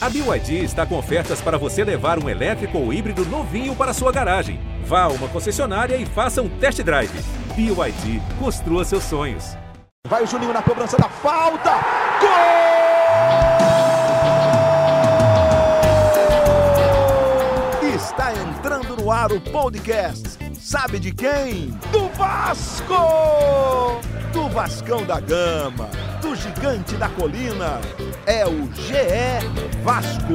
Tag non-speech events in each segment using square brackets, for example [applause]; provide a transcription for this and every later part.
A BYD está com ofertas para você levar um elétrico ou híbrido novinho para sua garagem. Vá a uma concessionária e faça um test drive. BYD, construa seus sonhos. Vai o Juninho na cobrança da falta. Gol! Está entrando no ar o podcast. Sabe de quem? Do Vasco! Do Vascão da Gama, do Gigante da Colina. É o GE Vasco.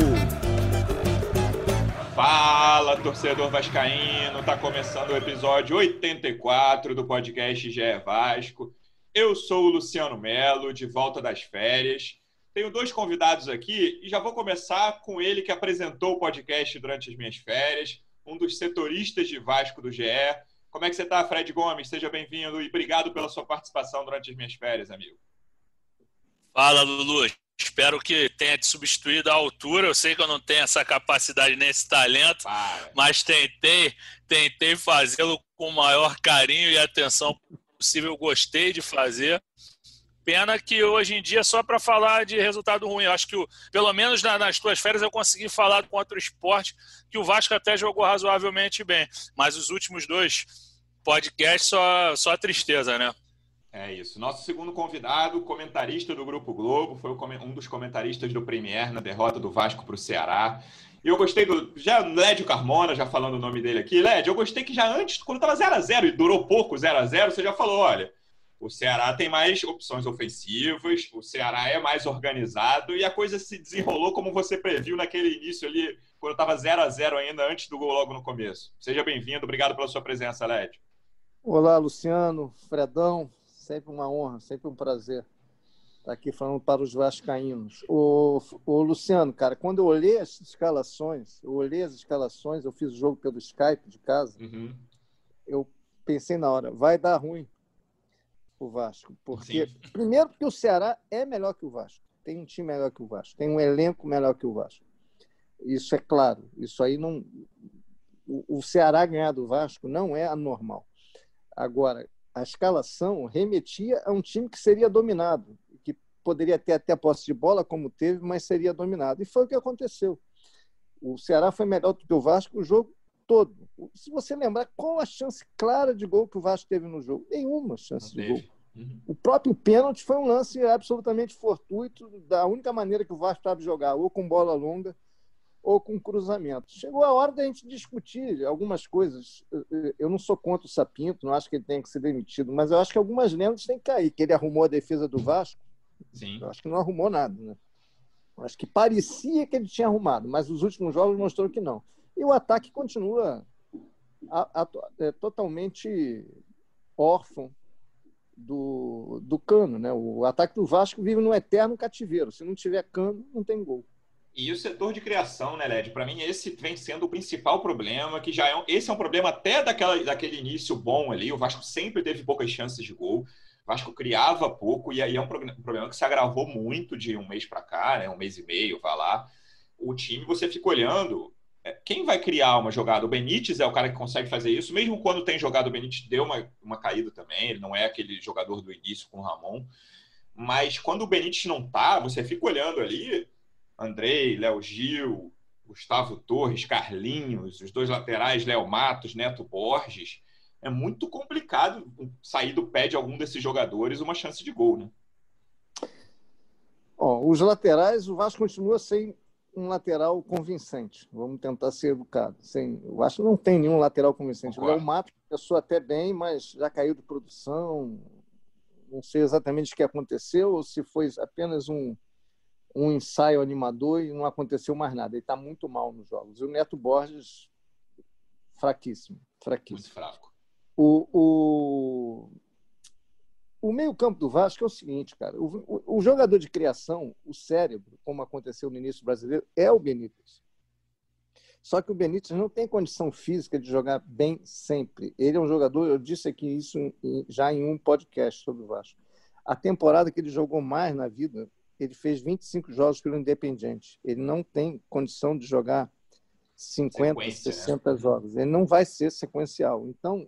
Fala, torcedor vascaíno! Tá começando o episódio 84 do podcast GE Vasco. Eu sou o Luciano Melo, de volta das férias. Tenho dois convidados aqui e já vou começar com ele que apresentou o podcast durante as minhas férias, um dos setoristas de Vasco do GE. Como é que você está, Fred Gomes? Seja bem-vindo e obrigado pela sua participação durante as minhas férias, amigo. Fala, Lulu. Espero que tenha te substituído à altura. Eu sei que eu não tenho essa capacidade nem esse talento, Para. mas tentei, tentei fazê-lo com o maior carinho e atenção possível, gostei de fazer. Pena que hoje em dia é só para falar de resultado ruim. Eu acho que, pelo menos nas tuas férias, eu consegui falar contra o esporte, que o Vasco até jogou razoavelmente bem. Mas os últimos dois podcasts, só, só tristeza, né? É isso. Nosso segundo convidado, comentarista do Grupo Globo, foi um dos comentaristas do Premier na derrota do Vasco para o Ceará. E eu gostei do. Já Lédio Carmona, já falando o nome dele aqui. Lédio, eu gostei que já antes, quando estava 0x0 e durou pouco 0x0, você já falou: olha, o Ceará tem mais opções ofensivas, o Ceará é mais organizado e a coisa se desenrolou como você previu naquele início ali, quando estava 0 a 0 ainda, antes do gol logo no começo. Seja bem-vindo, obrigado pela sua presença, Lédio. Olá, Luciano, Fredão, sempre uma honra, sempre um prazer Está aqui falando para os vascaínos. O, o Luciano, cara, quando eu olhei as escalações, eu olhei as escalações, eu fiz o jogo pelo Skype de casa, uhum. eu pensei na hora, vai dar ruim o Vasco. Porque, Sim. primeiro, porque o Ceará é melhor que o Vasco. Tem um time melhor que o Vasco, tem um elenco melhor que o Vasco. Isso é claro. Isso aí não. O Ceará ganhar do Vasco não é anormal. Agora, a escalação remetia a um time que seria dominado poderia ter até posse de bola, como teve, mas seria dominado. E foi o que aconteceu. O Ceará foi melhor do que o Vasco o jogo todo. Se você lembrar, qual a chance clara de gol que o Vasco teve no jogo? Nenhuma chance de gol. Uhum. O próprio pênalti foi um lance absolutamente fortuito, da única maneira que o Vasco sabe jogar, ou com bola longa ou com cruzamento. Chegou a hora da gente discutir algumas coisas. Eu não sou contra o Sapinto, não acho que ele tenha que ser demitido, mas eu acho que algumas lendas têm que cair. Que ele arrumou a defesa do Vasco, Sim. Eu acho que não arrumou nada, né? Eu acho que parecia que ele tinha arrumado, mas os últimos jogos mostrou que não. E o ataque continua a, a, é, totalmente órfão do, do cano, né? O ataque do Vasco vive num eterno cativeiro. Se não tiver cano, não tem gol. E o setor de criação, né, Led? Para mim, esse vem sendo o principal problema, que já é um, esse é um problema até daquela, daquele início bom ali. O Vasco sempre teve poucas chances de gol. Vasco criava pouco, e aí é um problema que se agravou muito de um mês para cá, né? um mês e meio, vai lá. O time, você fica olhando, é, quem vai criar uma jogada? O Benítez é o cara que consegue fazer isso, mesmo quando tem jogado, o Benítez deu uma, uma caída também, ele não é aquele jogador do início com o Ramon. Mas quando o Benítez não tá, você fica olhando ali, Andrei, Léo Gil, Gustavo Torres, Carlinhos, os dois laterais, Léo Matos, Neto Borges é muito complicado sair do pé de algum desses jogadores uma chance de gol, né? Bom, os laterais, o Vasco continua sem um lateral convincente. Vamos tentar ser educados. Sem, o Vasco não tem nenhum lateral convincente. O Léo Mato começou até bem, mas já caiu de produção. Não sei exatamente o que aconteceu, ou se foi apenas um, um ensaio animador e não aconteceu mais nada. Ele está muito mal nos jogos. E o Neto Borges, fraquíssimo. fraquíssimo. Muito fraco. O, o, o meio-campo do Vasco é o seguinte, cara. O, o, o, jogador de criação, o cérebro, como aconteceu no início brasileiro, é o Benítez. Só que o Benítez não tem condição física de jogar bem sempre. Ele é um jogador, eu disse aqui isso já em um podcast sobre o Vasco. A temporada que ele jogou mais na vida, ele fez 25 jogos pelo Independiente. Ele não tem condição de jogar 50, Sequência, 60 né? jogos. Ele não vai ser sequencial. Então,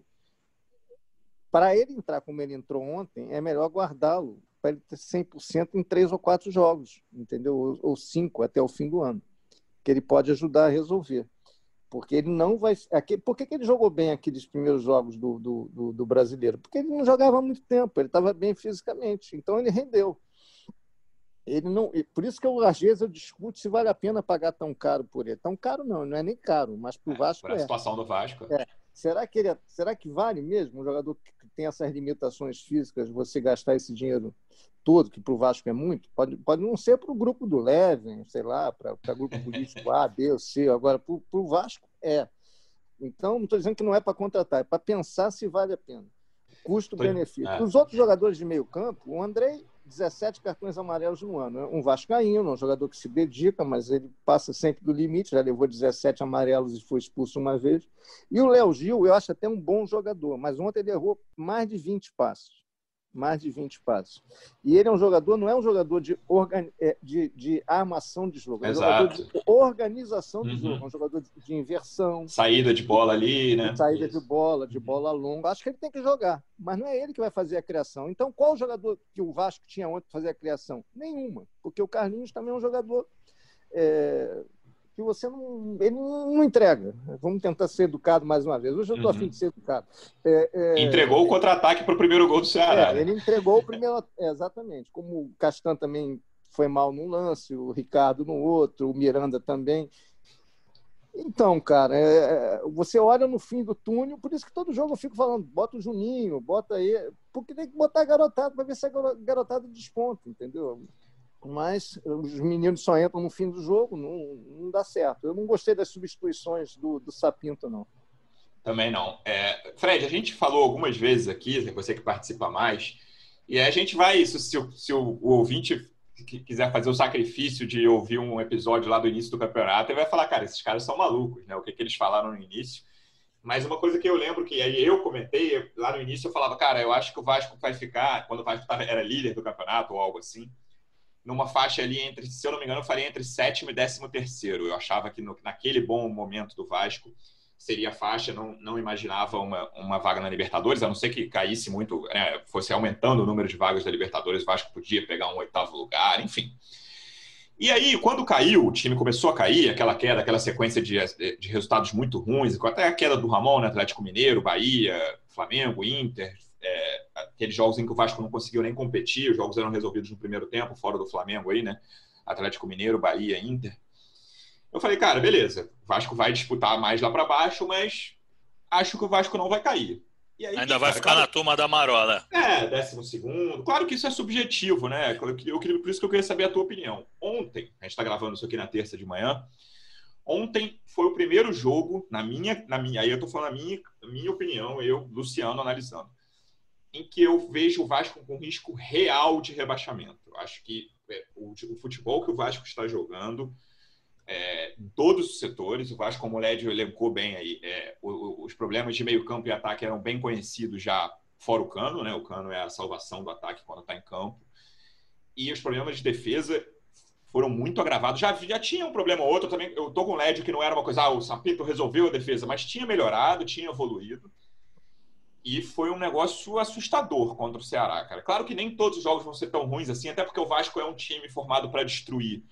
para ele entrar como ele entrou ontem, é melhor guardá-lo para ele ter 100% em três ou quatro jogos, entendeu? Ou, ou cinco até o fim do ano, que ele pode ajudar a resolver. Porque ele não vai. Por que, que ele jogou bem aqueles primeiros jogos do, do, do, do brasileiro? Porque ele não jogava muito tempo, ele estava bem fisicamente, então ele rendeu. Ele não, por isso que eu, às vezes eu discuto se vale a pena pagar tão caro por ele. Tão caro não, não é nem caro, mas para o é, Vasco é. a situação do Vasco. É. Será que, ele, é, será que vale mesmo um jogador que tem essas limitações físicas você gastar esse dinheiro todo, que para o Vasco é muito? Pode, pode não ser para o grupo do Leven, sei lá, para o grupo político A, B ou C. Agora, para o Vasco, é. Então, não estou dizendo que não é para contratar, é para pensar se vale a pena. Custo-benefício. É. Os outros jogadores de meio campo, o Andrei 17 cartões amarelos no ano. Um vascaíno, um jogador que se dedica, mas ele passa sempre do limite, já levou 17 amarelos e foi expulso uma vez. E o Léo Gil, eu acho até um bom jogador, mas ontem ele errou mais de 20 passos mais de 20 passos. E ele é um jogador, não é um jogador de, organ... É, de, de armação de jogo, é um jogador de organização de uhum. jogo, é um jogador de, de, inversão. Saída de bola ali, né? Saída Isso. de bola, de bola longa. Acho que ele tem que jogar, mas não é ele que vai fazer a criação. Então, qual o jogador que o Vasco tinha ontem para fazer a criação? Nenhuma, porque o Carlinhos também é um jogador. É, que você não. Ele não entrega. Vamos tentar ser educado mais uma vez. Hoje eu estou uhum. afim de ser educado. É, é, entregou o contra-ataque para o primeiro gol do Ceará. É, né? Ele entregou o primeiro. É, exatamente. Como o Castan também foi mal num lance, o Ricardo no outro, o Miranda também. Então, cara, é, é, você olha no fim do túnel, por isso que todo jogo eu fico falando, bota o Juninho, bota aí, porque tem que botar a garotada para ver se a garotada desponta, entendeu? Mas os meninos só entram no fim do jogo, não, não dá certo. Eu não gostei das substituições do, do Sapinto, não. Também não. É, Fred, a gente falou algumas vezes aqui, você que participa mais, e a gente vai, isso, se, se o, o ouvinte quiser fazer o sacrifício de ouvir um episódio lá do início do campeonato, ele vai falar, cara, esses caras são malucos, né? O que, que eles falaram no início. Mas uma coisa que eu lembro que aí eu comentei, lá no início eu falava, cara, eu acho que o Vasco vai ficar, quando o Vasco era líder do campeonato ou algo assim, numa faixa ali entre, se eu não me engano, eu faria entre sétimo e décimo terceiro. Eu achava que no, naquele bom momento do Vasco seria a faixa, não, não imaginava uma, uma vaga na Libertadores, a não ser que caísse muito, né, fosse aumentando o número de vagas da Libertadores, o Vasco podia pegar um oitavo lugar, enfim. E aí, quando caiu, o time começou a cair, aquela queda, aquela sequência de, de resultados muito ruins, até a queda do Ramon, né, Atlético Mineiro, Bahia, Flamengo, Inter, é, aqueles jogos em que o Vasco não conseguiu nem competir, os jogos eram resolvidos no primeiro tempo, fora do Flamengo aí, né? Atlético Mineiro, Bahia, Inter. Eu falei, cara, beleza, o Vasco vai disputar mais lá para baixo, mas acho que o Vasco não vai cair. Aí, Ainda vai ficar na turma da Marola. É, décimo segundo. Claro que isso é subjetivo, né? Eu, eu, por isso que eu queria saber a tua opinião. Ontem, a gente está gravando isso aqui na terça de manhã. Ontem foi o primeiro jogo, na minha, na minha aí eu estou falando a minha, a minha opinião, eu, Luciano, analisando em que eu vejo o Vasco com risco real de rebaixamento. Acho que é, o, o, futebol que o Vasco está jogando, é, em todos os setores, o Vasco, como o Lédio elencou bem aí, é, os problemas de meio campo e ataque eram bem conhecidos já fora o cano, né? O cano é a salvação do ataque quando está em campo. E os problemas de defesa foram muito agravados. Já, já tinha um problema ou outro também. Eu tô com o Lédio que não era uma coisa, ah, o Sapito resolveu a defesa, mas tinha melhorado, tinha evoluído. E foi um negócio assustador contra o Ceará, cara. Claro que nem todos os jogos vão ser tão ruins assim, até porque o Vasco é um time formado para destruir.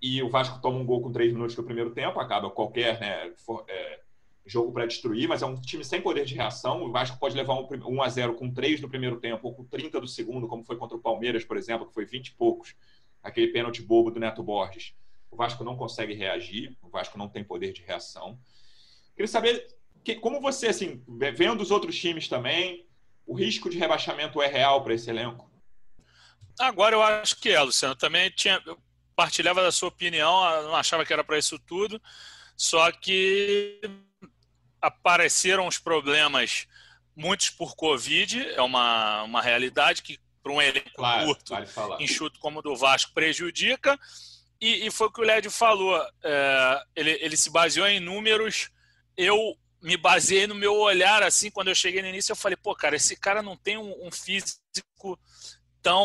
E o Vasco toma um gol com três minutos do primeiro tempo, acaba qualquer né, for, é, jogo para destruir, mas é um time sem poder de reação. O Vasco pode levar um, 1 a 0 com três no primeiro tempo, ou com 30 do segundo, como foi contra o Palmeiras, por exemplo, que foi 20 e poucos, aquele pênalti bobo do Neto Borges. O Vasco não consegue reagir, o Vasco não tem poder de reação. Queria saber que, como você, assim, vendo os outros times também, o risco de rebaixamento é real para esse elenco? Agora eu acho que é, Luciano. Também tinha, partilhava da sua opinião, não achava que era para isso tudo, só que apareceram os problemas, muitos por Covid, é uma, uma realidade que para um elenco claro, curto, vale enxuto como o do Vasco, prejudica. E, e foi o que o Lédio falou. É, ele, ele se baseou em números. Eu me baseei no meu olhar, assim, quando eu cheguei no início, eu falei, pô, cara, esse cara não tem um, um físico tão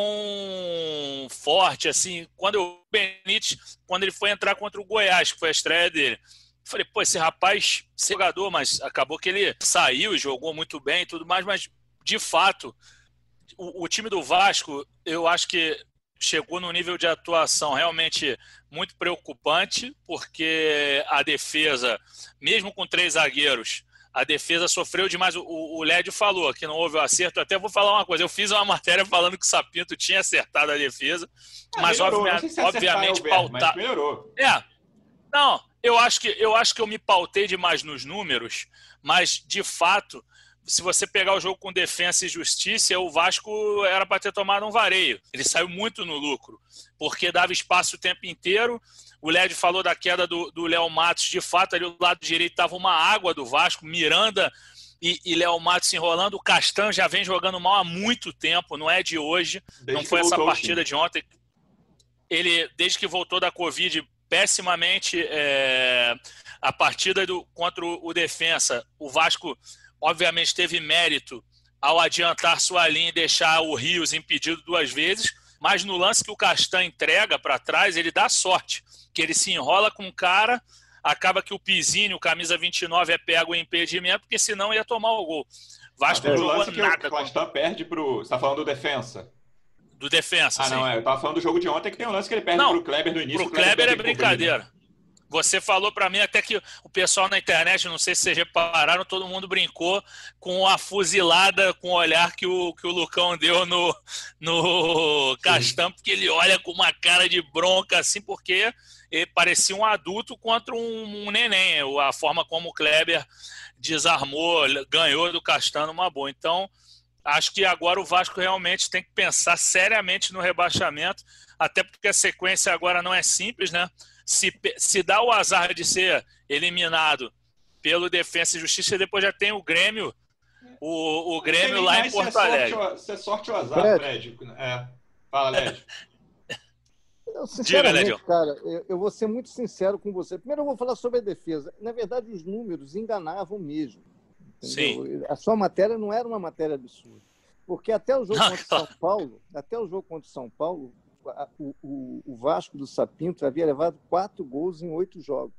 forte, assim. Quando o Benítez, quando ele foi entrar contra o Goiás, que foi a estreia dele, falei, pô, esse rapaz, jogador, mas acabou que ele saiu jogou muito bem e tudo mais, mas de fato, o, o time do Vasco, eu acho que chegou num nível de atuação realmente muito preocupante, porque a defesa, mesmo com três zagueiros, a defesa sofreu demais. O, o Lédio falou que não houve o acerto. Até vou falar uma coisa: eu fiz uma matéria falando que o Sapinto tinha acertado a defesa, É, mas melhorou. obviamente, Não sei se obviamente é pautar. melhorou. É. Não, eu acho que eu acho que eu me pautei demais nos números, mas de fato, se você pegar o jogo com defesa e justiça, o Vasco era para ter tomado um vareio. Ele saiu muito no lucro, porque dava espaço o tempo inteiro. O Led falou da queda do Léo Matos, de fato, ali do lado direito estava uma água do Vasco, Miranda e, e Léo Matos se enrolando. O Castan já vem jogando mal há muito tempo, não é de hoje. Desde não foi essa partida de ontem. Ele, desde que voltou da Covid, pessimamente é, a partida do, contra o, o Defensa, o Vasco, obviamente, teve mérito ao adiantar sua linha e deixar o Rios impedido duas vezes, mas no lance que o Castan entrega para trás, ele dá sorte, que ele se enrola com o cara, acaba que o Pizinho, o camisa 29, é pego em impedimento, porque senão ia tomar o gol. Vasco não o jogou lance que nada o Castan perde pro. Você tá falando do defensa? do Defensa. Ah, sim. não, é. Eu tava falando do jogo de ontem que tem um lance que ele perde Não, pro Kleber no início. Pro o Kleber é que brincadeira. Você falou para mim até que o pessoal na internet, não sei se vocês repararam, todo mundo brincou com a fuzilada, com o olhar que o, que o Lucão deu no, no Castan, porque ele olha com uma cara de bronca, assim, porque ele parecia um adulto contra um, um neném. A forma como o Kleber desarmou, ganhou do Castan numa boa. Então, acho que agora o Vasco realmente tem que pensar seriamente no rebaixamento, até porque a sequência agora não é simples, né? Se, se dá o azar de ser eliminado pelo Defensa e Justiça, depois já tem o Grêmio, o, o Grêmio lá em é Porto Alegre. Se é sorte ou azar, Fred. Fred. É. Fala, Led. [laughs] Eu, sinceramente, Lédio. cara, eu, eu vou ser muito sincero com você. Primeiro, eu vou falar sobre a defesa. Na verdade, os números enganavam mesmo. entendeu? A sua matéria não era uma matéria absurda. Porque até o jogo Não, contra o claro. São Paulo, até o jogo contra o São Paulo, o, o- o Vasco do Sapinto havia levado quatro gols em oito jogos.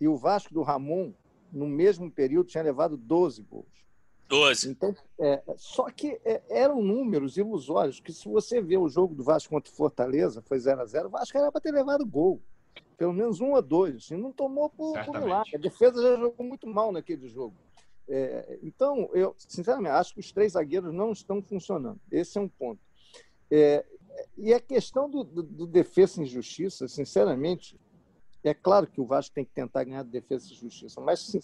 E o Vasco do Ramon, no mesmo período, tinha levado 12 gols. 12. Então, é, só que é, eram números ilusórios, que se você vê o jogo do Vasco contra o Fortaleza, foi 0 a 0 o Vasco era para ter levado gol. Pelo menos um ou dois. E não tomou por, por Certamente. milagre. A defesa já jogou muito mal naquele jogo. É, então, eu, sinceramente, acho que os três zagueiros não estão funcionando. Esse é um ponto. E a questão do, do, do defesa em justiça, sinceramente, é claro que o Vasco tem que tentar ganhar de defesa e justiça, mas sin-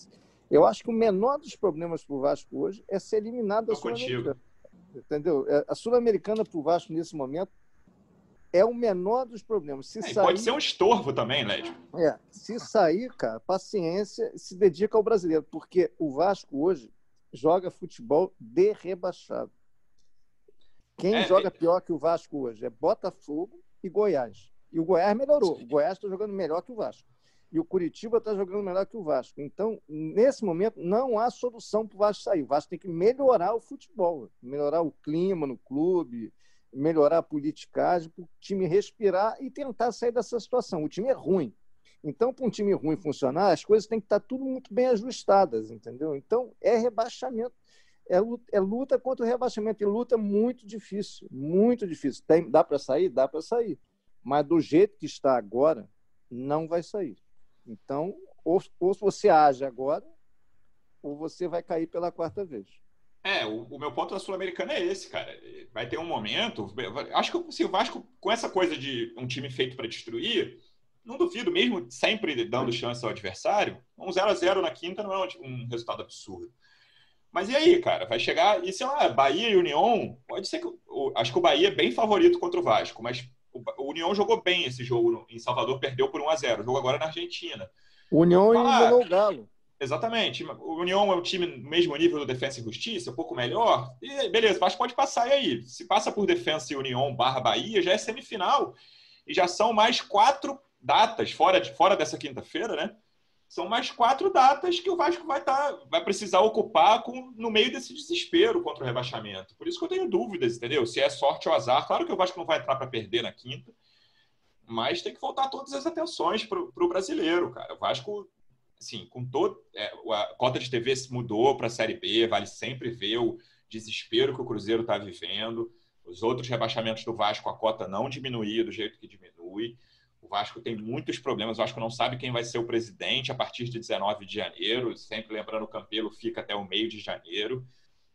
eu acho que o menor dos problemas para o Vasco hoje é ser eliminado da. Sul-Americana. Entendeu? É, A Sul-Americana para o Vasco nesse momento é o menor dos problemas. Se É, sair, pode ser um estorvo também, Led. é, se sair, cara, paciência, se dedica ao brasileiro, porque o Vasco hoje joga futebol de rebaixado. Quem É, joga é- pior que o Vasco hoje é Botafogo e Goiás. E o Goiás melhorou. O Goiás está jogando melhor que o Vasco. E o Curitiba está jogando melhor que o Vasco. Então, nesse momento, não há solução para o Vasco sair. O Vasco tem que melhorar o futebol, melhorar o clima no clube, melhorar a politicagem, para o time respirar e tentar sair dessa situação. O time é ruim. Então, para um time ruim funcionar, as coisas têm que estar tudo muito bem ajustadas, entendeu? Então, é rebaixamento. É luta, é luta contra o rebaixamento. E luta muito difícil, muito difícil. Tem, dá para sair? Dá para sair. Mas do jeito que está agora, não vai sair. Então, ou, ou você age agora, ou você vai cair pela quarta vez. É, o, o meu ponto da Sul-Americana é esse, cara. Vai ter um momento. Acho que se o Vasco, com essa coisa de um time feito para destruir, não duvido, mesmo sempre dando chance ao adversário, um 0 a 0 na quinta não é um resultado absurdo. Mas e aí, cara? Vai chegar. E sei lá, Bahia e União. Pode ser que. o- acho que o Bahia é bem favorito contra o Vasco, mas o, União jogou bem esse jogo em Salvador, perdeu por 1 a 0 O jogo agora é na Argentina. O União Ah, eliminou o Galo. Exatamente. O União é um time no mesmo nível do Defensa e Justiça, um pouco melhor. E beleza, o Vasco pode passar e aí. Se passa por Defensa e União barra Bahia, já é semifinal. E já são mais quatro datas, fora, de, fora dessa quinta-feira, né? São mais quatro datas que o Vasco vai, tá, vai precisar ocupar com, no meio desse desespero contra o rebaixamento. Por isso que eu tenho dúvidas, entendeu? Se é sorte ou azar. Claro que o Vasco não vai entrar para perder na quinta, mas tem que voltar todas as atenções para o brasileiro, cara. O Vasco assim, com todo. É, a cota de TV se mudou para a Série B, vale sempre ver. Eu, desespero que o Cruzeiro está vivendo. Os outros rebaixamentos do Vasco, a cota não diminuía do jeito que diminui. O Vasco tem muitos problemas. O Vasco não sabe quem vai ser o presidente a partir de 19 de janeiro. Sempre lembrando, o Campelo fica até o meio de janeiro,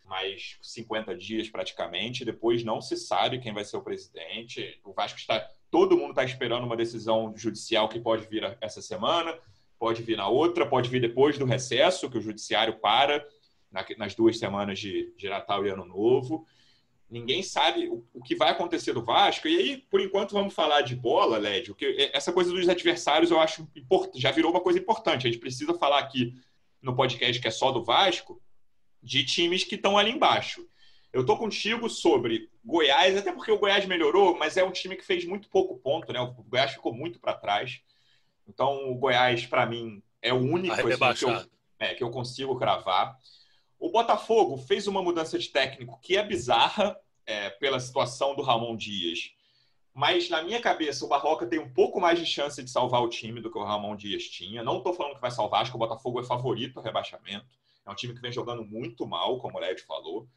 mais 50 dias praticamente. Depois não se sabe quem vai ser o presidente. O Vasco está. Todo mundo está esperando uma decisão judicial que pode vir essa semana, pode vir na outra, pode vir depois do recesso, que o judiciário para nas duas semanas de, de Natal e Ano Novo. Ninguém sabe o, o, que vai acontecer do Vasco. E aí, por enquanto, vamos falar de bola, Lédio, que é, essa coisa dos adversários eu acho importante, já virou uma coisa importante. A gente precisa falar aqui no podcast que é só do Vasco, de times que estão ali embaixo. Eu tô contigo sobre Goiás, até porque o Goiás melhorou, mas é um time que fez muito pouco ponto, né? O Goiás ficou muito para trás. Então, o Goiás, para mim, é o único assim, que, eu, é, que eu consigo cravar. O Botafogo fez uma mudança de técnico que é bizarra é, pela situação do Ramon Dias. Mas, na minha cabeça, o Barroca tem um pouco mais de chance de salvar o time do que o Ramon Dias tinha. Não estou falando que vai salvar, acho que o Botafogo é favorito ao rebaixamento. É um time que vem jogando muito mal, como o Led falou,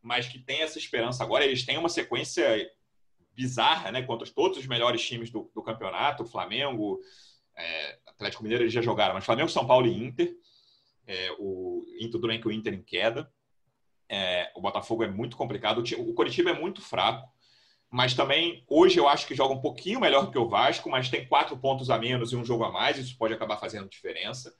mas que tem essa esperança agora. Eles têm uma sequência bizarra, né? Contra todos os melhores times do, do campeonato, Flamengo, é, Atlético Mineiro eles já jogaram, mas Flamengo, São Paulo e Inter é, o Inter durante o Inter em queda. É, o Botafogo é muito complicado. O Coritiba é muito fraco, mas também hoje eu acho que joga um pouquinho melhor que o Vasco, mas tem quatro pontos a menos e um jogo a mais. Isso pode acabar fazendo diferença.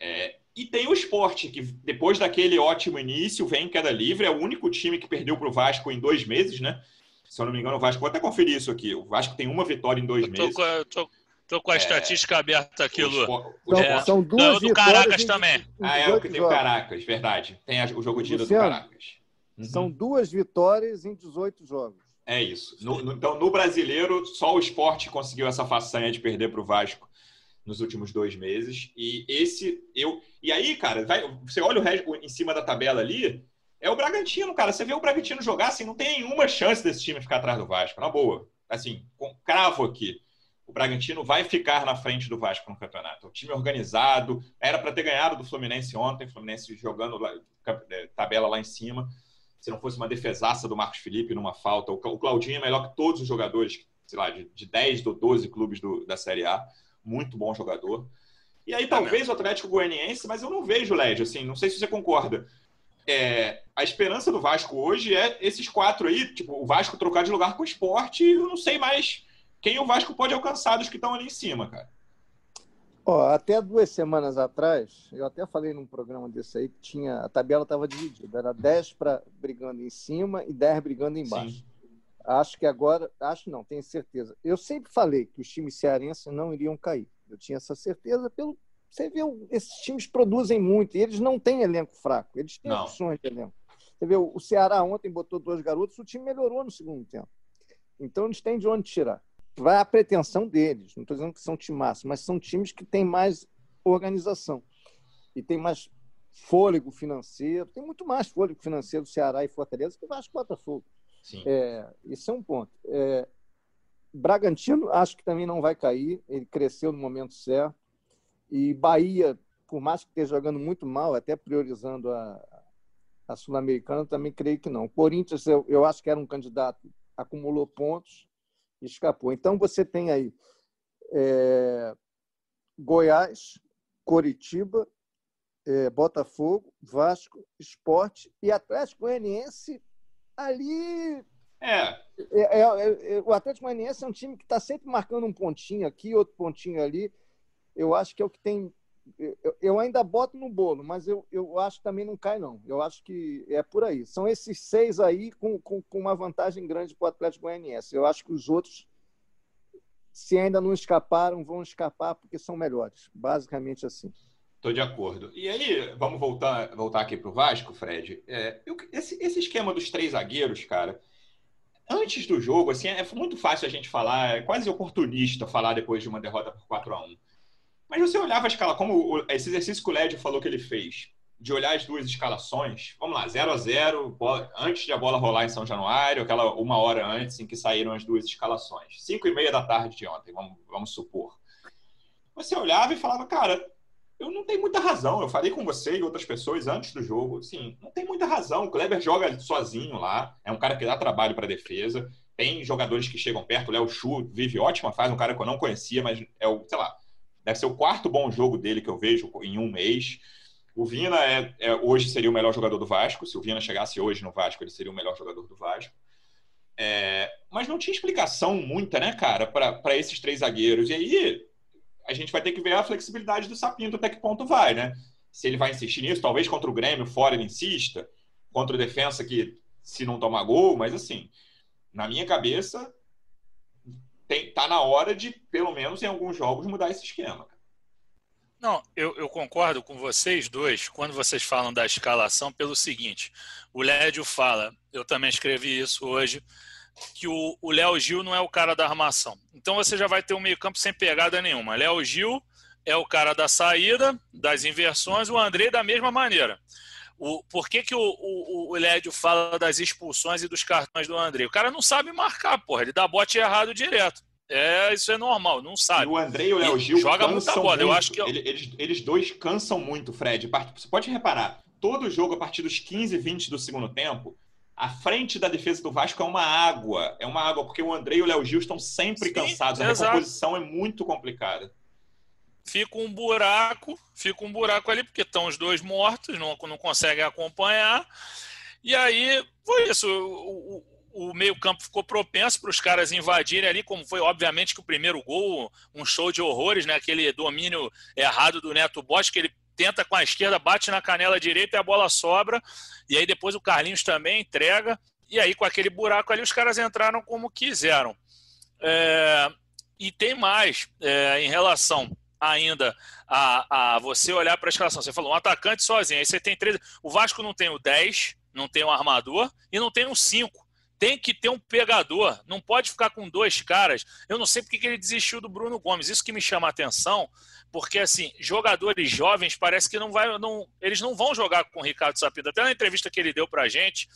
É, e tem o esporte, que depois daquele ótimo início vem em queda livre. É o único time que perdeu para o Vasco em dois meses, né? Se eu não me engano, o Vasco, vou até conferir isso aqui. O Vasco tem uma vitória em dois eu tô, meses. Eu tô, Estou com a é... estatística aberta aqui, Lu. Então, é. São duas do Caracas em, também. Ah, é o que tem o Caracas, verdade. Tem o jogo de ida do Caracas. Uhum. São duas vitórias em 18 jogos. É isso. No, no, então, no brasileiro, só o esporte conseguiu essa façanha de perder para o Vasco nos últimos dois meses. E esse, eu. E aí, cara, vai, você olha o resto em cima da tabela ali, é o Bragantino, cara. Você vê o Bragantino jogar assim, não tem nenhuma chance desse time ficar atrás do Vasco, na boa. Assim, com, cravo aqui o Bragantino vai ficar na frente do Vasco no campeonato. O time organizado, era para ter ganhado do Fluminense ontem, Fluminense jogando lá, é, tabela lá em cima. Se não fosse uma defesaça do Marcos Felipe numa falta, o Claudinho é melhor que todos os jogadores, sei lá, de, de 10 ou 12 clubes do, da Série A. Muito bom jogador. E aí, talvez o Atlético Goianiense, mas eu não vejo, Led, assim, não sei se você concorda. É, a esperança do Vasco hoje é esses quatro aí, tipo, o Vasco trocar de lugar com o esporte, eu não sei mais quem o Vasco pode alcançar dos que estão ali em cima, cara. Ó, até duas semanas atrás, eu até falei num programa desse aí que tinha a tabela estava dividida, era 10 para brigando em cima e 10 brigando embaixo. Sim. Acho que agora, acho não, tenho certeza. Eu sempre falei que os times cearenses não iriam cair. Eu tinha essa certeza pelo você vê, esses times produzem muito e eles não têm elenco fraco, eles têm não. opções de elenco. Você vê, o Ceará ontem botou dois garotos, o time melhorou no segundo tempo. Então eles têm de onde tirar vai a pretensão deles. Não estou dizendo que são times mas são times que têm mais organização e tem mais fôlego financeiro. Tem muito mais fôlego financeiro do Ceará e Fortaleza que o Vasco Botafogo. Sim. É, esse é um ponto. É, Bragantino, acho que também não vai cair. Ele cresceu no momento certo. E Bahia, por mais que esteja jogando muito mal, até priorizando a, a Sul-Americana, também creio que não. Corinthians, eu, eu acho que era um candidato, acumulou pontos escapou. Então você tem aí é, Goiás, Coritiba, é, Botafogo, Vasco, Esporte e Atlético Goianiense ali. É. É, é, é. o Atlético Goianiense é um time que está sempre marcando um pontinho aqui, outro pontinho ali. Eu acho que é o que tem eu ainda boto no bolo, mas eu, eu acho que também não cai, não. Eu acho que é por aí. São esses seis aí com, com, com uma vantagem grande para o Atlético Goianiense. Eu acho que os outros, se ainda não escaparam, vão escapar porque são melhores. Basicamente assim. Estou de acordo. E aí, vamos voltar, voltar aqui para o Vasco, Fred. É, eu, esse, esse esquema dos três zagueiros, cara, antes do jogo, assim, é muito fácil a gente falar, é quase oportunista falar depois de uma derrota por 4 a 1 mas você olhava a escala, como esse exercício que o Led falou que ele fez, de olhar as duas escalações, vamos lá, 0 a 0 antes de a bola rolar em São Januário, aquela uma hora antes em que saíram as duas escalações. 5 e meia da tarde de ontem, vamos, vamos supor. Você olhava e falava, cara, eu não tenho muita razão. Eu falei com você e outras pessoas antes do jogo. Assim, não tem muita razão. O Kleber joga sozinho lá. É um cara que dá trabalho para defesa. Tem jogadores que chegam perto. O Léo Chu vive ótima faz, um cara que eu não conhecia, mas é o, sei lá, deve ser o quarto bom jogo dele que eu vejo em um mês. O Vina é, é, hoje seria o melhor jogador do Vasco. Se o Vina chegasse hoje no Vasco, ele seria o melhor jogador do Vasco. É, mas não tinha explicação muita, né, cara, para esses três zagueiros. E aí a gente vai ter que ver a flexibilidade do Sapinto até que ponto vai, né? Se ele vai insistir nisso, talvez contra o Grêmio fora ele insista, contra o Defensa que se não tomar gol, mas assim, na minha cabeça, tem, tá na hora de, pelo menos em alguns jogos, mudar esse esquema. Não, eu, eu, concordo com vocês dois quando vocês falam da escalação pelo seguinte: o Lédio fala, eu também escrevi isso hoje, que o Léo Gil não é o cara da armação. Então você já vai ter um meio-campo sem pegada nenhuma. Léo Gil é o cara da saída, das inversões, o André da mesma maneira. O, por que, que o, o, o Lédio fala das expulsões e dos cartões do André? O cara não sabe marcar, porra. Ele dá bote errado direto. É, isso é normal, não sabe. E o André e o Léo Gil joga muita bola. Muito. Eu acho que eles, eles dois cansam muito, Fred. Você pode reparar, todo jogo a partir dos 15, 20 do segundo tempo, a frente da defesa do Vasco é uma água. É uma água, porque o André e o Léo Gil estão sempre Sim, cansados. A exato. recomposição é muito complicada. Fica um buraco, fica um buraco ali, porque estão os dois mortos, não, não conseguem acompanhar. E aí foi isso. O, o, meio-campo ficou propenso para os caras invadirem ali, como foi, obviamente, que o primeiro gol, um show de horrores, né? Aquele domínio errado do Neto Bosch, que ele tenta com a esquerda, bate na canela direita e a bola sobra. E aí depois o Carlinhos também entrega. E aí, com aquele buraco ali, os caras entraram como quiseram. É, e tem mais é, em relação ainda a, a você olhar para a escalação. Você falou um atacante sozinho, aí você tem três. O Vasco não tem o 10, não tem um armador e não tem um 5 tem que ter um pegador, não pode ficar com dois caras. Eu não sei porque que ele desistiu do Bruno Gomes, isso que me chama a atenção, porque assim, jogadores jovens parece que não vai, não, eles não vão jogar com o Ricardo Sapinto. Até na entrevista que ele deu pra gente,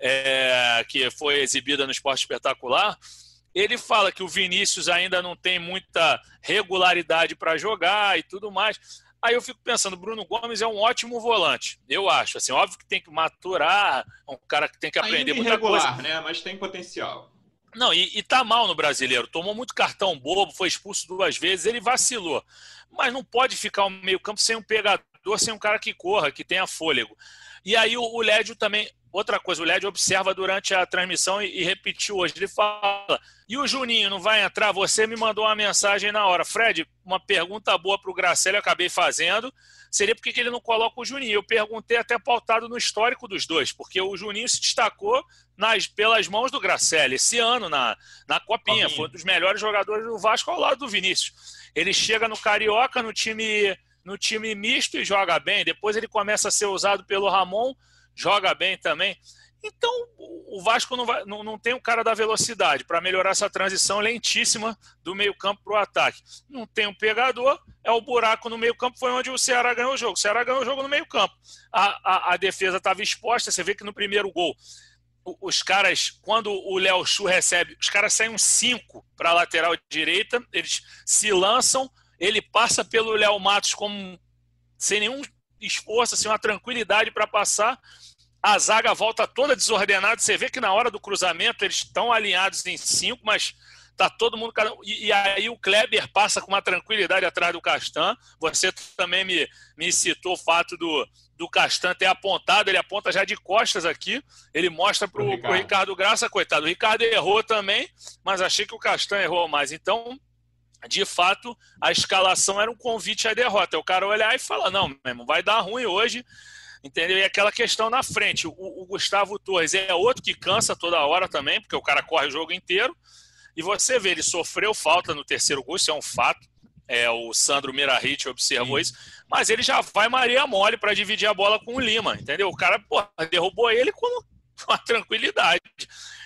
é, que foi exibida no Esporte Espetacular, ele fala que o Vinícius ainda não tem muita regularidade para jogar e tudo mais. Aí eu fico pensando, Bruno Gomes é um ótimo volante, eu acho. Assim, óbvio que tem que maturar, é um cara que tem que aprender Ainda muita irregular, coisa. né? Mas tem potencial. Não, e, e tá mal no brasileiro. Tomou muito cartão bobo, foi expulso duas vezes, ele vacilou. Mas não pode ficar o meio-campo sem um pegador, sem um cara que corra, que tenha fôlego. E aí o, o Lédio também. Outra coisa, o Lédio observa durante a transmissão e, e, repetiu hoje. Ele fala: e o Juninho não vai entrar? Você me mandou uma mensagem na hora. Fred, uma pergunta boa para o Gracelli, eu acabei fazendo. Seria por que ele não coloca o Juninho? Eu perguntei até pautado no histórico dos dois, porque o Juninho se destacou nas, pelas mãos do Gracelli esse ano na, na Copinha. Copinha. Foi um dos melhores jogadores do Vasco ao lado do Vinícius. Ele chega no Carioca, no time, no time misto e joga bem. Depois ele começa a ser usado pelo Ramon, joga bem também. Então, o Vasco não, vai, não, não tem o cara da velocidade para melhorar essa transição lentíssima do meio-campo para o ataque. Não tem um pegador, é o buraco no meio-campo, foi onde o Ceará ganhou o jogo. O Ceará ganhou o jogo no meio-campo. A, a, a defesa estava exposta, você vê que no primeiro gol os caras, quando o Léo Chu recebe, os caras saem uns 5 para a lateral direita, eles se lançam, ele passa pelo Léo Matos como sem nenhum esforço, assim, uma tranquilidade para passar. A zaga volta toda desordenada. Você vê que na hora do cruzamento eles estão alinhados em cinco, mas tá todo mundo. E, e, aí o Kleber passa com uma tranquilidade atrás do Castan. Você também me, me citou o fato do, do Castan ter apontado, ele aponta já de costas aqui, ele mostra para o Ricardo. Ricardo Graça, coitado. O Ricardo errou também, mas achei que o Castan errou mais. Então, de fato, a escalação era um convite à derrota. O cara olhar e falar: não, mesmo, vai dar ruim hoje. Entendeu? E aquela questão na frente. O, o, Gustavo Torres é outro que cansa toda hora também, porque o cara corre o jogo inteiro. E você vê, ele sofreu falta no terceiro gol, isso é um fato. É, o Sandro Mirahit observou Sim. isso, mas ele já vai Maria Mole para dividir a bola com o Lima, entendeu? O cara porra, derrubou ele com [laughs] uma tranquilidade.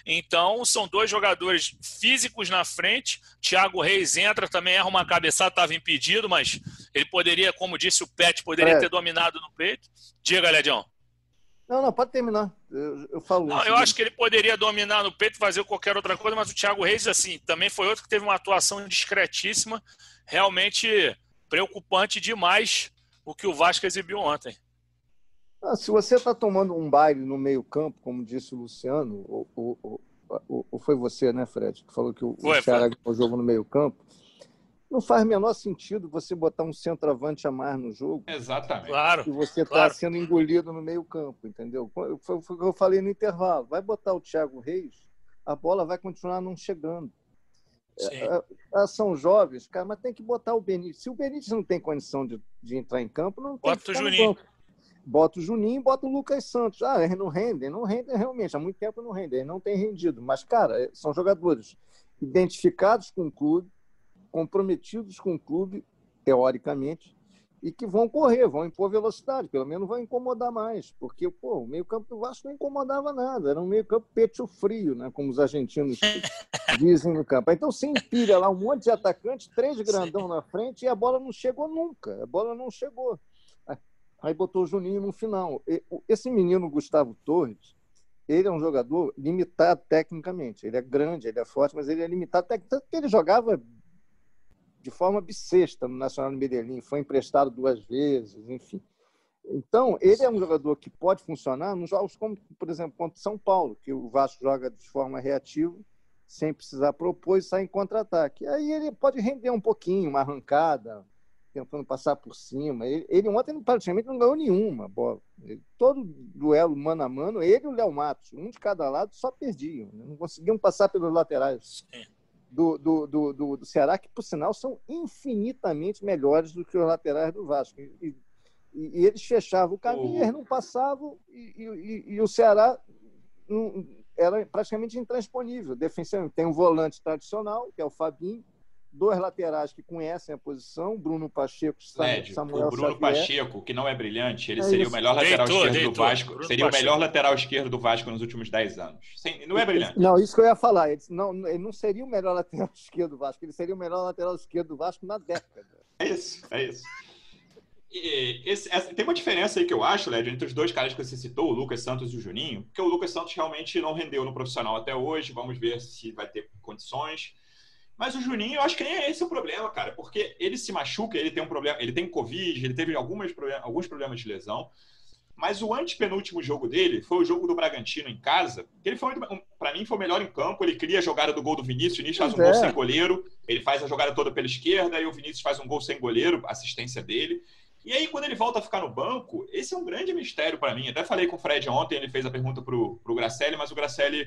Então, são dois jogadores físicos na frente. Thiago Reis entra, também erra uma cabeçada, estava impedido, mas ele poderia, como disse o Pet, poderia é. ter dominado no peito. Diga, Ledião. Não, não, pode terminar. Eu, eu falo não, Eu acho que ele poderia dominar no peito, fazer qualquer outra coisa, mas o Thiago Reis, assim, também foi outro que teve uma atuação discretíssima realmente preocupante demais o que o Vasco exibiu ontem. Ah, se você está tomando um baile no meio-campo, como disse o Luciano, ou, ou, ou, ou, foi você, né, Fred, que falou que o, o Ceará ganhou o jogo no meio-campo, não faz o menor sentido você botar um centroavante a mais no jogo. Exatamente. Claro. E você está claro. sendo engolido no meio-campo, entendeu? Foi, foi o que eu falei no intervalo. Vai botar o Thiago Reis, a bola vai continuar não chegando. É, é, são jovens, cara, mas tem que botar o Benítez. Se o Benítez não tem condição de, de entrar em campo, não tem Bota o Juninho bota o Juninho e bota o Lucas Santos. Ah, eles não rendem, não rendem realmente, há muito tempo não rendem, não tem rendido. Mas, cara, são jogadores identificados com o clube, comprometidos com o clube, teoricamente, e que vão correr, vão impor velocidade, pelo menos vão incomodar mais, porque pô, o meio-campo do Vasco não incomodava nada, era um meio-campo pecho frio, né, como os argentinos [laughs] dizem no campo. Então você empilha lá um monte de atacantes, três grandão na frente, e a bola não chegou nunca, a bola não chegou. Aí botou o Juninho no final. Esse menino, Gustavo Torres, ele é um jogador limitado tecnicamente. Ele é grande, ele é forte, mas ele é limitado tecnicamente. Ele jogava de forma bissexta no Nacional de Medellín, foi emprestado duas vezes, enfim. Então, ele é um jogador que pode funcionar nos jogos como, por exemplo, contra São Paulo, que o Vasco joga de forma reativa, sem precisar propor e sai em contra-ataque. Aí ele pode render um pouquinho, uma arrancada, tentando passar por cima. Ele, ele ontem praticamente não ganhou nenhuma bola. Ele, todo duelo mano a mano, ele e o Léo Matos, um de cada lado, só perdiam. Né? Não conseguiam passar pelos laterais do, do, do, do, do Ceará, que, por sinal, são infinitamente melhores do que os laterais do Vasco. E, e, e eles fechavam o caminho, eles não passavam, e, e, e o Ceará não, era praticamente intransponível. Defensivamente, tem um volante tradicional, que é o Fabinho, dois laterais que conhecem a posição, Bruno Pacheco Lédio, Samuel O Bruno Xavier. Pacheco, que não é brilhante, ele é seria isso. o melhor lateral deitor, esquerdo deitor. do Vasco. Bruno seria Pacheco. o melhor lateral esquerdo do Vasco nos últimos 10 anos. Sem, não é brilhante. Não, isso que eu ia falar. Ele não, ele não seria o melhor lateral [laughs] esquerdo do Vasco, ele seria o melhor lateral esquerdo do Vasco na década. É isso, é isso. E, esse, essa, tem uma diferença aí que eu acho, Lédio, entre os dois caras que você citou, o Lucas Santos e o Juninho, porque o Lucas Santos realmente não rendeu no profissional até hoje. Vamos ver se vai ter condições. Mas o Juninho, eu acho que nem é esse o problema, cara, porque ele se machuca, ele tem um problema, ele tem Covid, ele teve algumas, alguns problemas de lesão. Mas o antepenúltimo jogo dele foi o jogo do Bragantino em casa, que ele foi, para mim, foi o melhor em campo. Ele cria a jogada do gol do Vinícius, o Vinícius faz um é. gol sem goleiro, ele faz a jogada toda pela esquerda, e o Vinícius faz um gol sem goleiro, assistência dele. E aí, quando ele volta a ficar no banco, esse é um grande mistério para mim. Até falei com o Fred ontem, ele fez a pergunta pro, pro Gracelli, mas o Gracelli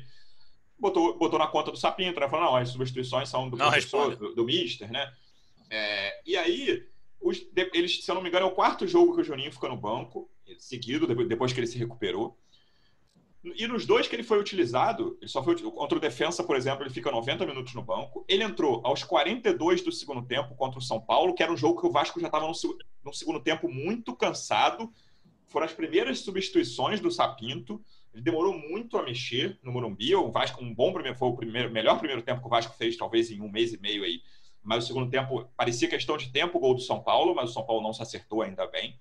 botou, botou na conta do Sapinto, né? Falou, não, as substituições são do não, professor, do, do Mister, né? É, e aí, os, eles, se eu não me engano, é o quarto jogo que o Juninho fica no banco, seguido, depois que ele se recuperou. E nos dois que ele foi utilizado, ele só foi contra o Defensa, por exemplo, ele fica 90 minutos no banco. Ele entrou aos 42 do segundo tempo contra o São Paulo, que era um jogo que o Vasco já estava no, no segundo tempo muito cansado. Foram as primeiras substituições do Sapinto. Ele demorou muito a mexer no Morumbi. O Vasco, um bom primeiro, foi o primeiro, melhor primeiro tempo que o Vasco fez, talvez em um mês e meio aí. Mas o segundo tempo parecia questão de tempo o gol do São Paulo, mas o São Paulo não se acertou ainda bem.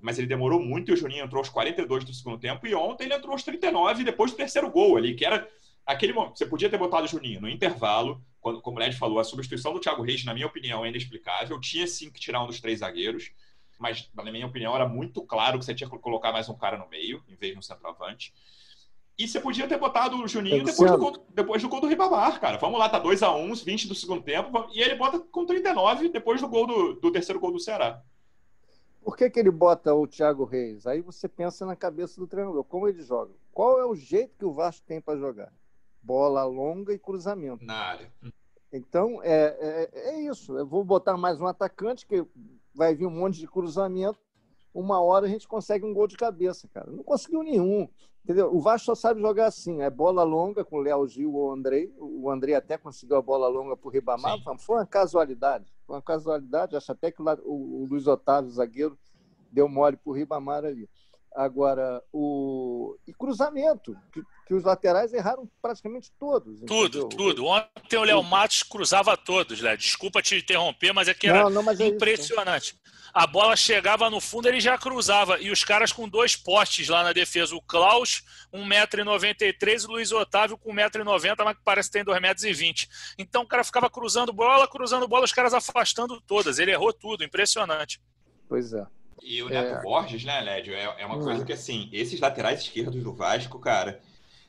Mas ele demorou muito e o Juninho entrou aos 42 do segundo tempo. E ontem ele entrou aos 39 depois do terceiro gol ali, que era aquele momento. Você podia ter botado o Juninho no intervalo, quando, como o Led falou, a substituição do Thiago Reis, na minha opinião, é inexplicável. Tinha sim que tirar um dos três zagueiros mas na minha opinião era muito claro que você tinha que colocar mais um cara no meio, em vez de um centroavante. E você podia ter botado o Juninho depois do, gol, depois do gol do Ribamar, cara. Vamos lá, tá 2x1, 20 do segundo tempo, e ele bota com 39 depois do gol do, do terceiro gol do Ceará. Por que, que ele bota o Thiago Reis? Aí você pensa na cabeça do treinador, como ele joga. Qual é o jeito que o Vasco tem para jogar? Bola longa e cruzamento. Na área. Então, é, é, é, isso. Eu vou botar mais um atacante, que vai vir um monte de cruzamento. Uma hora a gente consegue um gol de cabeça, cara. Não conseguiu nenhum. Entendeu? O Vasco só sabe jogar assim, é bola longa com o Léo Gil ou o Andrei. O Andrei até conseguiu a bola longa por Ribamar. Sim. Foi uma casualidade. Foi uma casualidade. Acho até que o, o Luiz Otávio, o zagueiro, deu mole por Ribamar ali. Agora, o. E cruzamento, que, que os laterais erraram praticamente todos. Tudo, entendeu? tudo. Ontem o Léo Matos cruzava todos, Léo. Desculpa te interromper, mas é que era não, não, é impressionante. Isso, a bola chegava no fundo, ele já cruzava. E os caras com dois postes lá na defesa. O Klaus, 1,93m, o Luiz Otávio com 1,90m, mas que parece que tem 2,20m. Então o cara ficava cruzando bola, cruzando bola, os caras afastando todas. Ele errou tudo, impressionante. Pois é. E o Neto é... Borges, né, Lédio? É, é uma hum. coisa que, assim, esses laterais esquerdos do Vasco, cara,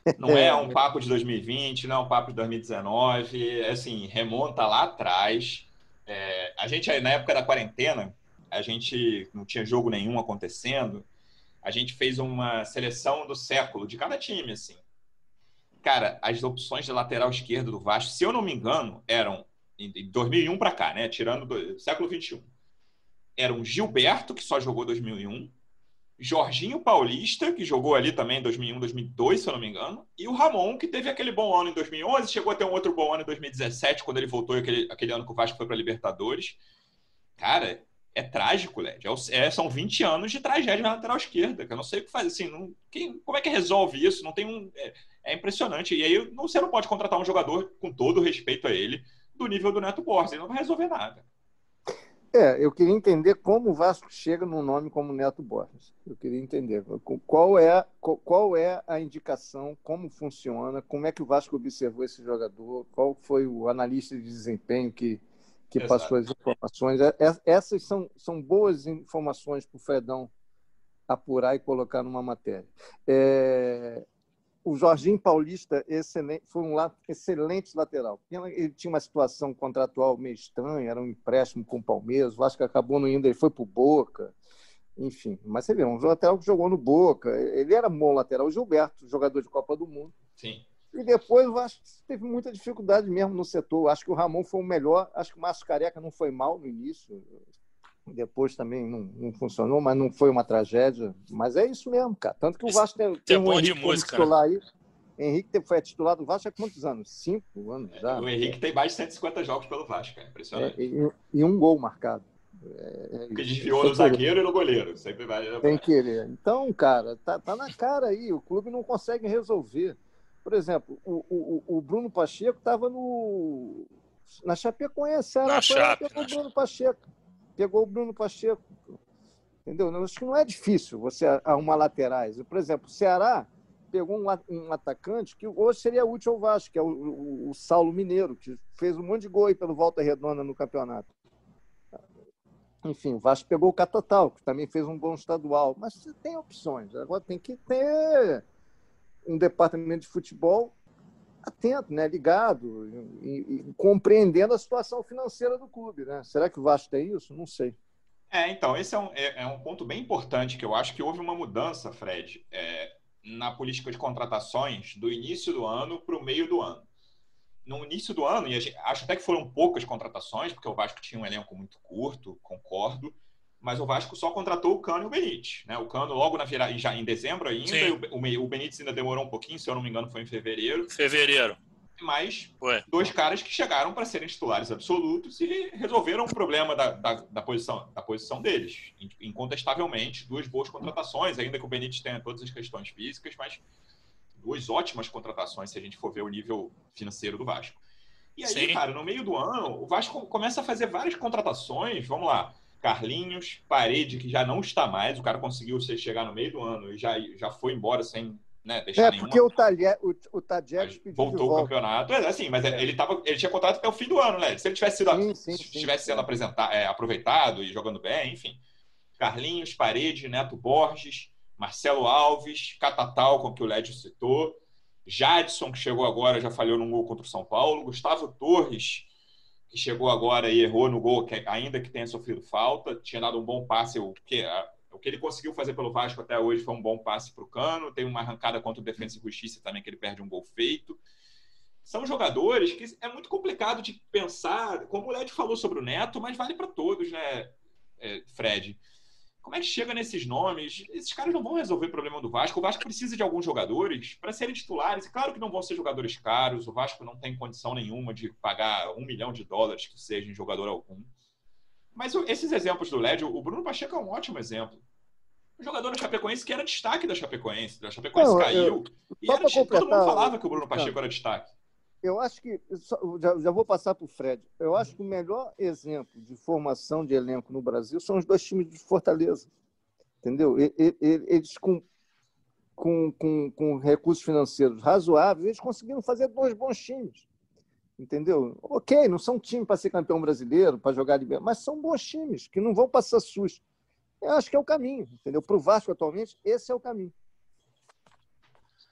[laughs] não é um papo de 2020, não é um papo de 2019, é assim, remonta lá atrás. É, a gente, na época da quarentena, a gente não tinha jogo nenhum acontecendo, a gente fez uma seleção do século de cada time, assim. Cara, as opções de lateral esquerdo do Vasco, se eu não me engano, eram em 2001 para cá, né? Tirando do século 21. Eram Gilberto, que só jogou 2001, Jorginho Paulista, que jogou ali também em 2001, 2002, se eu não me engano, e o Ramon, que teve aquele bom ano em 2011, chegou a ter um outro bom ano em 2017, quando ele voltou, aquele, aquele ano que o Vasco foi para Libertadores. Cara, é trágico, Led. É, é, são 20 anos de tragédia na lateral esquerda, que eu não sei o que fazer. Assim, não, quem, como é que resolve isso? Não tem um. É, é, impressionante. E aí você não pode contratar um jogador, com todo respeito a ele, do nível do Neto Borges. Ele não vai resolver nada. É, eu queria entender como o Vasco chega num nome como Neto Borges. Eu queria entender qual é, qual é a indicação, como funciona, como é que o Vasco observou esse jogador, qual foi o analista de desempenho que, que passou as informações. É, é, essas são, são boas informações para o Fredão apurar e colocar numa matéria. É, o Jorginho Paulista excelente, foi um excelente lateral. Ele tinha uma situação contratual meio estranha, era um empréstimo com o Palmeiras, o Vasco acabou não indo, ele foi para o Boca, enfim. Mas você vê, um lateral que jogou no Boca, ele era bom lateral. O Gilberto, jogador de Copa do Mundo. Sim. E depois o Vasco teve muita dificuldade mesmo no setor. Acho que o Ramon foi o melhor, acho que o Márcio Careca não foi mal no início, depois também não, não, funcionou, mas não foi uma tragédia. Mas é isso mesmo, cara. Tanto que o Vasco tem, tem, um bom de música, titular né? aí. Henrique foi titular do Vasco há quantos anos? Cinco anos já. É, o Henrique tem mais de 150 jogos pelo Vasco, é impressionante. É, e, e, um gol marcado. É, é que desviou no zagueiro e no goleiro. Sempre vai. Tem querer. Então, cara, tá, tá na cara aí. O clube não consegue resolver. Por exemplo, o, o, o Bruno Pacheco estava no. Na Chapecoense, era na Chape, o Bruno Pacheco pegou o Bruno Pacheco. Entendeu? Acho que não é difícil você arrumar laterais. Por exemplo, o Ceará pegou um, um atacante que hoje seria útil ao Vasco, que é o, o, o, Saulo Mineiro, que fez um monte de gol aí pelo Volta Redonda no campeonato. Enfim, o Vasco pegou o Catatal, que também fez um bom estadual. Mas você tem opções. Agora tem que ter um departamento de futebol atento, né, ligado e, e, compreendendo a situação financeira do clube, né? Será que o Vasco tem isso? Não sei. É, então esse é um, é, é um ponto bem importante que eu acho que houve uma mudança, Fred, é, na política de contratações do início do ano para o meio do ano. No início do ano, e gente, acho até que foram poucas contratações, porque o Vasco tinha um elenco muito curto, concordo mas o Vasco só contratou o Cano e o Benítez. Né? O Cano logo na virada, já em dezembro ainda, o, o, Benítez ainda demorou um pouquinho, se eu não me engano, foi em fevereiro. Fevereiro. Mas dois caras que chegaram para serem titulares absolutos e resolveram o problema da, da, da, posição, da posição deles. Incontestavelmente, duas boas contratações, ainda que o Benítez tenha todas as questões físicas, mas duas ótimas contratações se a gente for ver o nível financeiro do Vasco. E aí, Sim. cara, no meio do ano, o Vasco começa a fazer várias contratações. Vamos lá. Carlinhos, Parede, que já não está mais, o cara conseguiu chegar no meio do ano e já, já foi embora sem né, deixar é, nenhuma. porque o, Talher, o, o Tadjeres pediu Voltou o campeonato. É, assim, mas ele, tava, ele tinha contrato até o fim do ano, né? Se ele tivesse sido sim, sim, sim, tivesse sendo apresentado, é, aproveitado e jogando bem, enfim. Carlinhos, Parede, Neto Borges, Marcelo Alves, Catatal, com que o Lédio citou, Jadson, que chegou agora, já falhou num gol contra o São Paulo, Gustavo Torres, que chegou agora e errou no gol, que ainda que tenha sofrido falta, tinha dado um bom passe, o que, o que ele conseguiu fazer pelo Vasco até hoje foi um bom passe para o Cano, tem uma arrancada contra o Defensa e Justiça também, que ele perde um gol feito. São jogadores que é muito complicado de pensar, como o Led falou sobre o Neto, mas vale para todos, né, é, Fred? Como é que chega nesses nomes? Esses caras não vão resolver o problema do Vasco. O Vasco precisa de alguns jogadores para serem titulares. E claro que não vão ser jogadores caros. O Vasco não tem condição nenhuma de pagar um milhão de dólares que seja em jogador algum. Mas esses exemplos do LED, o Bruno Pacheco é um ótimo exemplo. Um jogador da Chapecoense que era destaque da Chapecoense. Da Chapecoense não, caiu. Eu, e era, todo mundo falava que o Bruno Pacheco era destaque eu acho que, já, já vou passar para o Fred, eu acho que o melhor exemplo de formação de elenco no Brasil são os dois times de Fortaleza. Entendeu? Eles, com, com, com, com recursos financeiros razoáveis, eles conseguiram fazer dois bons times. Entendeu? Ok, não são times para ser campeão brasileiro, para jogar de mas são bons times, que não vão passar susto. Eu acho que é o caminho, entendeu? Para o Vasco atualmente, esse é o caminho.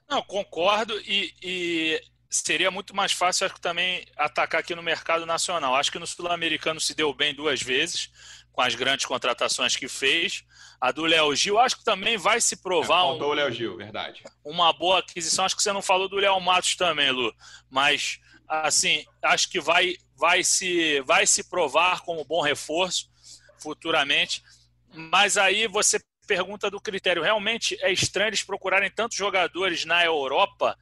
Não, concordo e, e, seria muito mais fácil acho que também atacar aqui no mercado nacional. Acho que no sul-americano se deu bem duas vezes com as grandes contratações que fez. A do Léo Gil, acho que também vai se provar. É, um, o Léo Gil, verdade. Uma boa aquisição. Acho que você não falou do Léo Matos também, Lu. Mas, assim, acho que vai, vai, se, vai se provar como bom reforço futuramente. Mas aí você pergunta do critério. Realmente é estranho eles procurarem tantos jogadores na Europa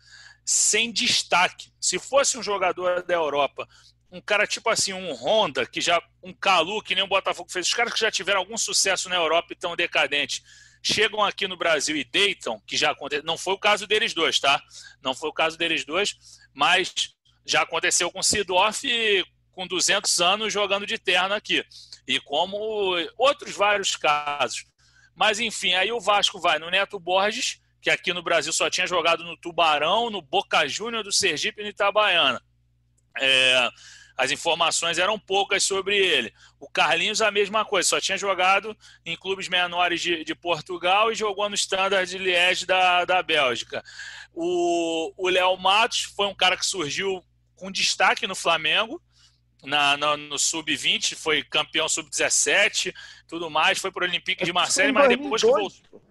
sem destaque. Se fosse um jogador da Europa, um cara tipo assim, um Honda, que já um Calu, que nem o Botafogo fez, os caras que já tiveram algum sucesso na Europa e estão decadentes, chegam aqui no Brasil e deitam, que já aconteceu, não foi o caso deles dois, tá? Não foi o caso deles dois, mas já aconteceu com o Sidorf com 200 anos jogando de terno aqui. E como outros vários casos. Mas enfim, aí o Vasco vai no Neto Borges, que aqui no Brasil só tinha jogado no Tubarão, no Boca Júnior do Sergipe e no Itabaiana. É, as informações eram poucas sobre ele. O Carlinhos, a mesma coisa, só tinha jogado em clubes menores de, de Portugal e jogou no Standard de Liège da, da Bélgica. O Léo Matos foi um cara que surgiu com destaque no Flamengo, na, na, no sub-20, foi campeão sub-17, tudo mais, foi para o Olympique de Marseille, mas depois que voltou.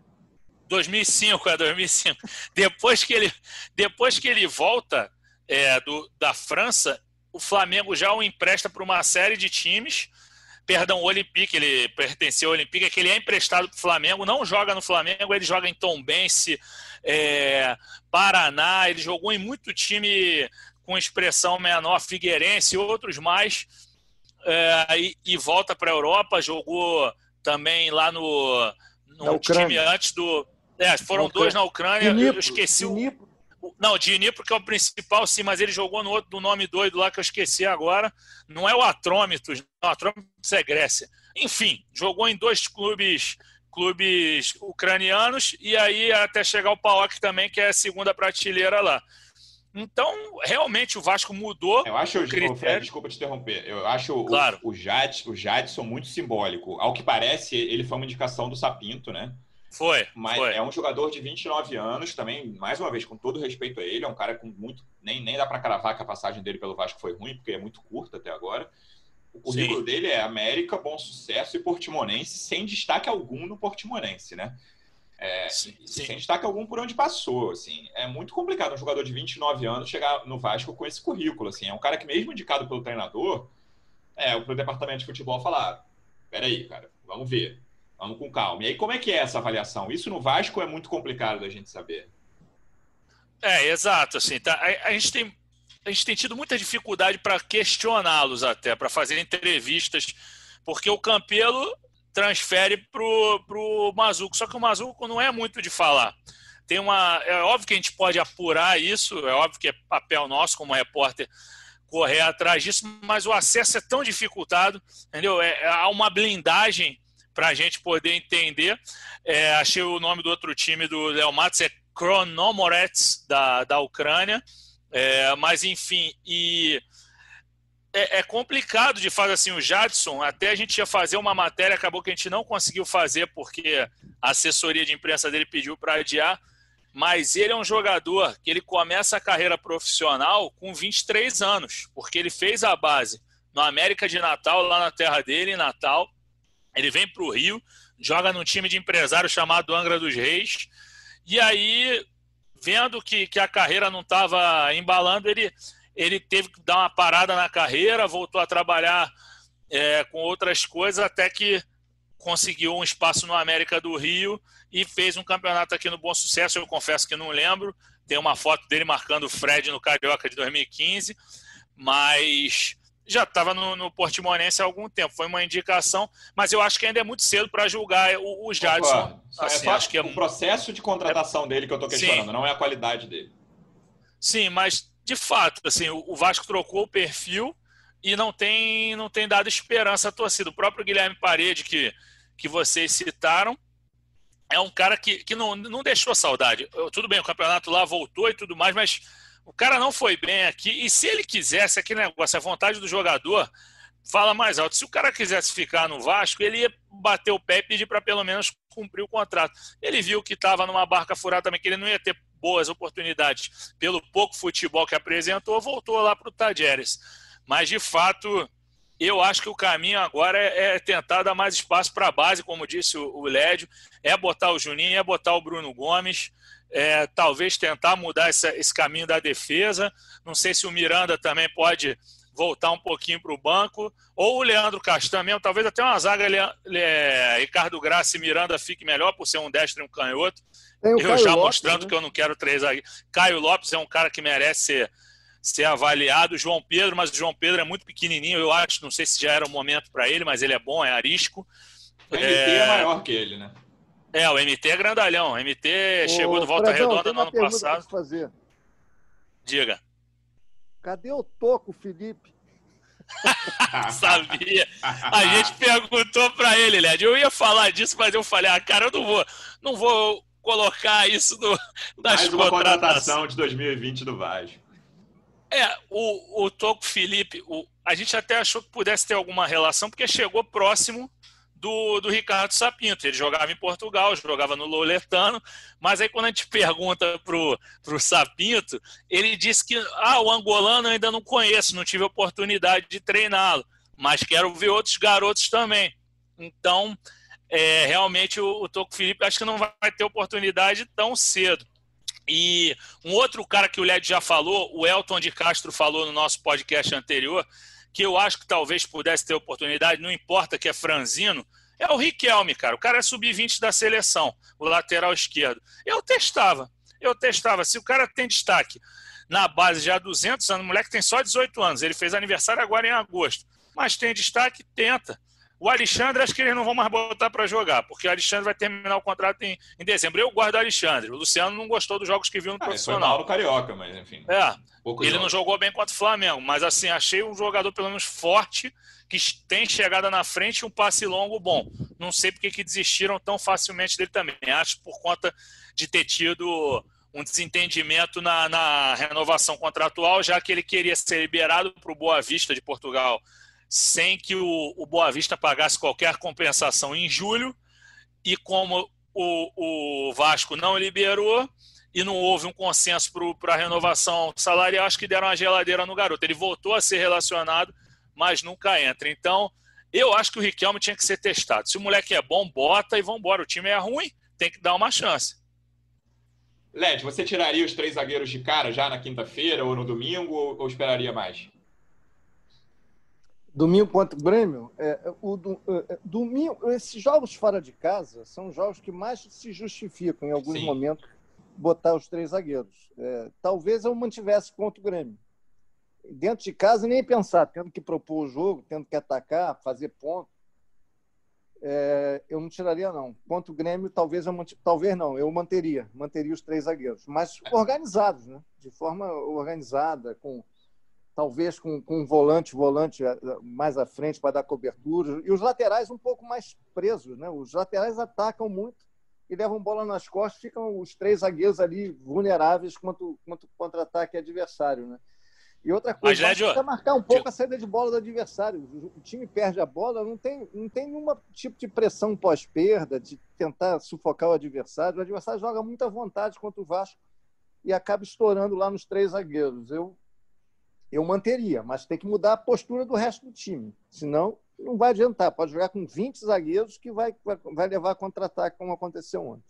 2005, é 2005. depois que ele, depois que ele volta é, do, da França, o Flamengo já o empresta para uma série de times. Perdão, o Olympique, ele pertenceu ao Olympique, é que ele é emprestado para o Flamengo, não joga no Flamengo, ele joga em Tombense, é, Paraná, ele jogou em muito time com expressão menor, Figueirense e outros mais, é, e, e, volta para a Europa, jogou também lá no, no time antes do. É, foram dois na Ucrânia, Dnipro, eu esqueci Dnipro. o. Não, Dnipro que é o principal, sim, mas ele jogou no outro do nome doido lá que eu esqueci agora. Não é o Atrômitos, não, Atrômitos é Grécia. Enfim, jogou em dois clubes clubes ucranianos e aí até chegar o PAOK também, que é a segunda prateleira lá. Então, realmente, o Vasco mudou. Eu acho, o critério. Fred, desculpa te interromper. Eu acho claro. o, o, Jadson, o Jadson muito simbólico. Ao que parece, ele foi uma indicação do Sapinto, né? Foi. Mas foi. é um jogador de 29 anos, também, mais uma vez, com todo respeito a ele, é um cara com muito. Nem, nem dá para cravar que a passagem dele pelo Vasco foi ruim, porque é muito curta até agora. O currículo Sim. dele é América, bom sucesso e Portimonense, sem destaque algum no Portimonense, né? É, sim, sim. Sem destaque algum por onde passou, assim. É muito complicado um jogador de 29 anos chegar no Vasco com esse currículo, assim. É um cara que mesmo indicado pelo treinador, é, pro departamento de futebol falar, peraí, cara, vamos ver, vamos com calma. E aí, como é que é essa avaliação? Isso no Vasco é muito complicado da gente saber. É, exato, assim, tá, a, a gente tem a gente tem tido muita dificuldade para questioná-los até, para fazer entrevistas, porque o Campelo transfere pro, pro Mazuco. Só que o Mazuco não é muito de falar. Tem uma, é óbvio que a gente pode apurar isso, é óbvio que é papel nosso como repórter correr atrás disso, mas o acesso é tão dificultado, entendeu? É, é há uma blindagem para a gente poder entender. É, achei o nome do outro time do Léo Matos, é Kronomorets, da, da Ucrânia. É, mas, enfim, e é, é, complicado de fazer assim. O Jadson, até a gente ia fazer uma matéria, acabou que a gente não conseguiu fazer porque a assessoria de imprensa dele pediu para adiar. Mas ele é um jogador que ele começa a carreira profissional com 23 anos, porque ele fez a base no América de Natal, lá na terra dele, em Natal. Ele vem para o Rio, joga num time de empresário chamado Angra dos Reis. E aí, vendo que, que a carreira não estava embalando, ele ele teve que dar uma parada na carreira, voltou a trabalhar é, com outras coisas, até que conseguiu um espaço no América do Rio e fez um campeonato aqui no Bom Sucesso. Eu confesso que não lembro. Tem uma foto dele marcando o Fred no Carioca de 2015, mas já estava no, no Portimonense há algum tempo. Foi uma indicação, mas eu acho que ainda é muito cedo para julgar o, o Jadson. Opa, assim, é acho que é o processo de contratação é... dele que eu estou questionando, Sim. não é a qualidade dele. Sim, mas de fato, assim, o Vasco trocou o perfil e não tem, não tem dado esperança à torcida. O próprio Guilherme Parede, que, que vocês citaram, é um cara que, que não, não deixou saudade. Tudo bem, o campeonato lá voltou e tudo mais, mas o cara não foi bem aqui. E se ele quisesse, aquele negócio, a vontade do jogador fala mais alto. Se o cara quisesse ficar no Vasco, ele ia bater o pé e pedir para pelo menos cumprir o contrato. Ele viu que estava numa barca furada também, que ele não ia ter boas oportunidades pelo pouco futebol que apresentou, voltou lá para o Tajeres. Mas, de fato, eu acho que o caminho agora é, é tentar dar mais espaço para a base, como disse o Lédio, é botar o Juninho, é botar o Bruno Gomes, é, talvez tentar mudar essa, esse caminho da defesa. Não sei se o Miranda também pode voltar um pouquinho para o banco, ou o Leandro Castan mesmo, talvez até uma zaga Le, Le, Ricardo Graça e Miranda fique melhor por ser um destro e um canhoto. Eu Caio já Lopes, mostrando né? que eu não quero três aí. Caio Lopes é um cara que merece ser, ser avaliado. João Pedro, mas o João Pedro é muito pequenininho, eu acho. Não sei se já era o momento para ele, mas ele é bom, é arisco. O MT é... é maior que ele, né? É, o MT é grandalhão. O MT Ô, chegou do Volta Fredão, Redonda no ano passado. Fazer. Diga. Cadê o Toco, Felipe? [laughs] Sabia. A gente perguntou para ele, Led. Eu ia falar disso, mas eu falei, ah, cara, eu não vou, não vou colocar isso no, nas Mais uma contratação de 2020 do Vasco. É, o, o Toco Felipe, o, a gente até achou que pudesse ter alguma relação, porque chegou próximo do, do Ricardo Sapinto. Ele jogava em Portugal, jogava no Loletano, mas aí quando a gente [laughs] pergunta pro, pro Sapinto, ele disse que ah, o angolano eu ainda não conheço, não tive oportunidade de treiná-lo, mas quero ver outros garotos também. Então, é, realmente o, o Toco Felipe acho que não vai ter oportunidade tão cedo. E um outro cara que o Led já falou, o Elton de Castro falou no nosso podcast anterior, que eu acho que talvez pudesse ter oportunidade, não importa que é franzino, é o Riquelme, cara. O cara é sub-20 da seleção, o lateral esquerdo. Eu testava, eu testava. Se o cara tem destaque na base já há 200 anos, o moleque tem só 18 anos, ele fez aniversário agora em agosto, mas tem destaque, tenta. O Alexandre, acho que eles não vão mais botar para jogar, porque o Alexandre vai terminar o contrato em, em dezembro. Eu guardo o Alexandre. O Luciano não gostou dos jogos que viu no ah, profissional. Foi mal Carioca, mas enfim. É. ele jogo. não jogou bem contra o Flamengo, mas assim, achei um jogador pelo menos forte, que tem chegada na frente e um passe longo bom. Não sei porque que desistiram tão facilmente dele também. Acho por conta de ter tido um desentendimento na, na renovação contratual, já que ele queria ser liberado para o Boa Vista de Portugal sem que o, o Boa Vista pagasse qualquer compensação em julho, e como o, o Vasco não liberou e não houve um consenso para a renovação salarial, acho que deram uma geladeira no garoto. Ele voltou a ser relacionado, mas nunca entra. Então, eu acho que o Riquelme tinha que ser testado. Se o moleque é bom, bota e vambora. O time é ruim, tem que dar uma chance. Led, você tiraria os três zagueiros de cara já na quinta-feira ou no domingo ou, ou esperaria mais? Domingo contra o Grêmio, é, o, é, é, domingo, esses jogos fora de casa são jogos que mais se justificam em alguns Sim. momentos botar os três zagueiros. É, talvez eu mantivesse contra o Grêmio. Dentro de casa, nem pensar, tendo que propor o jogo, tendo que atacar, fazer ponto. É, eu não tiraria, não. Contra o Grêmio, talvez eu talvez não, eu manteria, manteria os três zagueiros, mas organizados, né? De forma organizada, com talvez com, com um volante, volante eh, mais à frente para dar cobertura, e os laterais um pouco mais presos. Né? Os laterais atacam muito e levam bola nas costas, ficam os três zagueiros ali vulneráveis quanto, quanto contra-ataque adversário. Né? E outra coisa, Mas, precisa marcar um pouco a saída de bola do adversário. O time perde a bola, não tem, não tem nenhum tipo de pressão pós-perda, de tentar sufocar o adversário. O adversário joga muita vontade contra o Vasco e acaba estourando lá nos três zagueiros. Eu eu manteria, mas tem que mudar a postura do resto do time. Senão, não vai adiantar. Pode jogar com 20 zagueiros que vai, vai levar contra-ataque, como aconteceu ontem.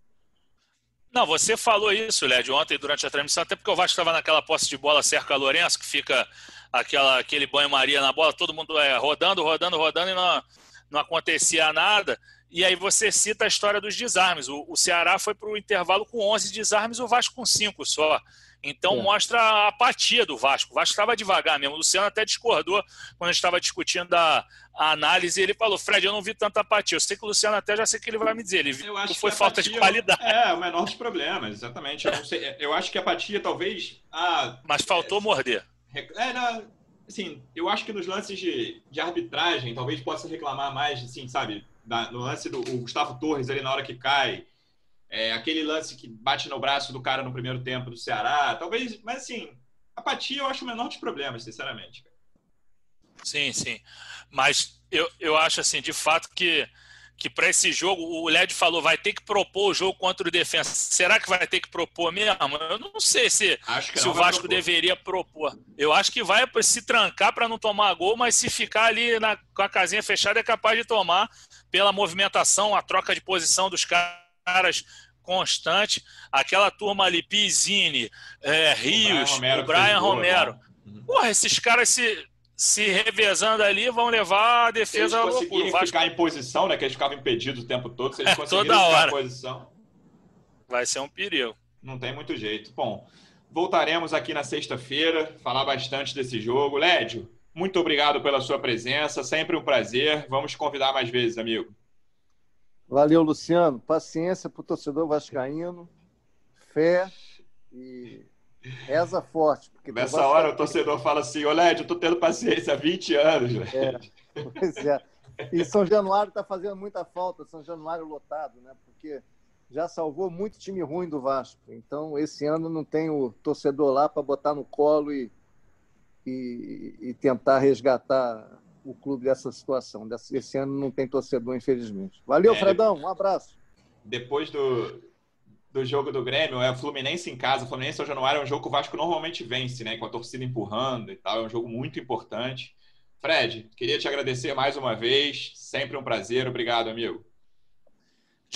Não, você falou isso, Led, ontem durante a transmissão, até porque o Vasco estava naquela posse de bola cerca a Lourenço, que fica aquela, aquele banho-maria na bola, todo mundo é, rodando, rodando, rodando e não, não acontecia nada. E aí você cita a história dos desarmes. O, o Ceará foi para o intervalo com 11 desarmes, o Vasco com 5 só. Então é. mostra a apatia do Vasco. O Vasco estava devagar mesmo. O Luciano até discordou quando a gente estava discutindo a, a, análise. Ele falou: Fred, eu não vi tanta apatia. Eu sei que o Luciano até já sei que ele vai me dizer. Ele viu que foi falta de qualidade. É, o menor dos problemas, exatamente. Eu, sei, eu acho que a apatia talvez. Ah, Mas faltou é, morder. É, não, assim, eu acho que nos lances de, de arbitragem talvez possa reclamar mais, assim, sabe? Da, no lance do Gustavo Torres ali na hora que cai. É, aquele lance que bate no braço do cara no primeiro tempo do Ceará, talvez, mas assim, apatia eu acho o menor dos problemas, sinceramente. Sim, sim. Mas eu, eu acho assim, de fato, que que para esse jogo, o Led falou, vai ter que propor o jogo contra o Defensa. Será que vai ter que propor mesmo? Eu não sei se, se o Vasco propor. deveria propor. Eu acho que vai se trancar para não tomar gol, mas se ficar ali na, com a casinha fechada, é capaz de tomar pela movimentação, a troca de posição dos caras constante. Aquela turma ali, Pizzini, é, Rios, o Brian Romero. O Brian Romero. Né? Porra, esses caras se se revezando ali, vão levar a defesa eles conseguirem Vasco... ficar em posição, né? Que eles ficavam impedidos o tempo todo. Se eles [laughs] é, conseguirem ficar hora. em posição. Vai ser um perigo. Não tem muito jeito. Bom, voltaremos aqui na sexta-feira, falar bastante desse jogo. Lédio, muito obrigado pela sua presença. Sempre um prazer. Vamos convidar mais vezes, amigo. Valeu, Luciano. Paciência para o torcedor vascaíno. Fé e Reza forte. Porque Nessa hora o torcedor fala assim, ô Led, eu tô tendo paciência há 20 anos. É, pois é. E São Januário está fazendo muita falta, São Januário lotado, né? Porque já salvou muito time ruim do Vasco. Então, esse ano não tem o torcedor lá para botar no colo e, e, e, tentar resgatar o clube dessa situação. Esse ano não tem torcedor, infelizmente. Valeu, é, Fredão. Um abraço. Depois do, do jogo do Grêmio é o Fluminense em casa. O Fluminense São Januário é um jogo que o Vasco normalmente vence, né? Com a torcida empurrando e tal. É um jogo muito importante. Fred, queria te agradecer mais uma vez. Sempre um prazer. Obrigado, amigo.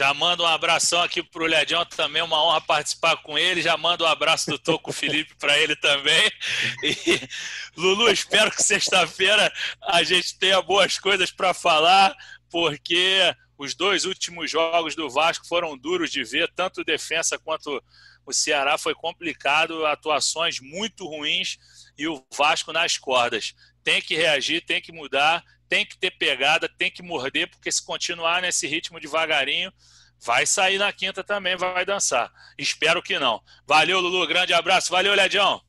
Já mando um abração aqui pro Ledião também, uma honra participar com ele. Já mando um abraço do Toco [laughs] Felipe para ele também. E Lulu, espero que sexta-feira a gente tenha boas coisas para falar, porque os dois últimos jogos do Vasco foram duros de ver, tanto defesa quanto o Ceará foi complicado, atuações muito ruins e o Vasco nas cordas. Tem que reagir, tem que mudar, tem que ter pegada, tem que morder, porque se continuar nesse ritmo devagarinho, vai sair na quinta também, vai dançar. Espero que não. Valeu, Lulu, grande abraço. Valeu, Ledião.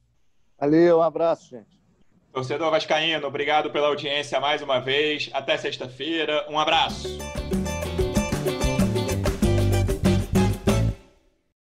Valeu, um abraço, gente. Torcedor Vascaíno, obrigado pela audiência mais uma vez. Até sexta-feira. Um abraço.